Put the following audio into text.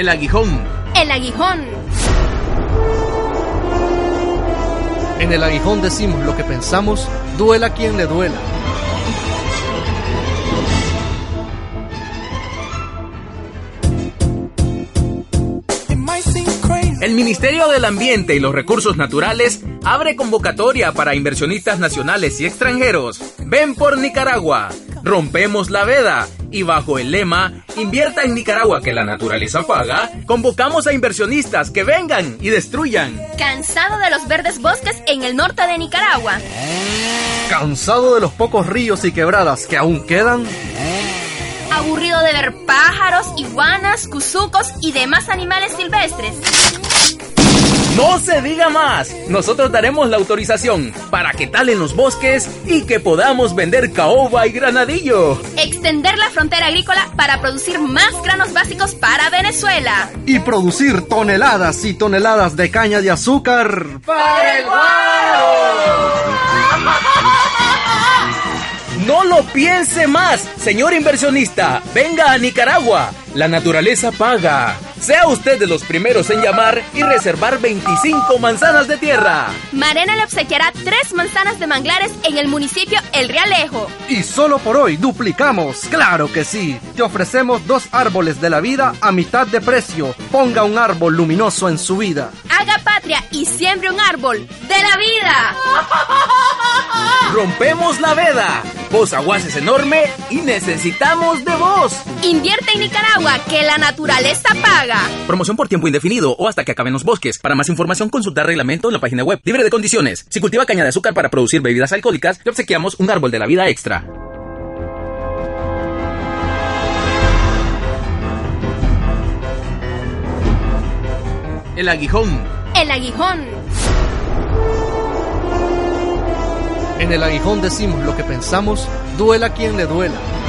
El aguijón. El aguijón. En el aguijón decimos lo que pensamos, duela quien le duela. El Ministerio del Ambiente y los Recursos Naturales abre convocatoria para inversionistas nacionales y extranjeros. Ven por Nicaragua, rompemos la veda y bajo el lema Invierta en Nicaragua que la naturaleza paga, convocamos a inversionistas que vengan y destruyan. Cansado de los verdes bosques en el norte de Nicaragua. Cansado de los pocos ríos y quebradas que aún quedan. Aburrido de ver pájaros, iguanas, cuzucos y demás animales silvestres. No se diga más. Nosotros daremos la autorización para que talen los bosques y que podamos vender caoba y granadillo. Extender la frontera agrícola para producir más granos básicos para Venezuela. Y producir toneladas y toneladas de caña de azúcar para el piense más, señor inversionista. Venga a Nicaragua. La naturaleza paga. Sea usted de los primeros en llamar y reservar 25 manzanas de tierra. Marena le obsequiará tres manzanas de manglares en el municipio El Realejo. Y solo por hoy duplicamos. Claro que sí. Te ofrecemos dos árboles de la vida a mitad de precio. Ponga un árbol luminoso en su vida. Haga patria y siembre un árbol de la vida. Rompemos la veda. Vos aguas es enorme y necesitamos de vos. Invierte en Nicaragua que la naturaleza paga. Promoción por tiempo indefinido o hasta que acaben los bosques. Para más información consultar reglamento en la página web. Libre de condiciones. Si cultiva caña de azúcar para producir bebidas alcohólicas, le obsequiamos un árbol de la vida extra. El aguijón. El aguijón. En el aguijón decimos lo que pensamos, duela quien le duela.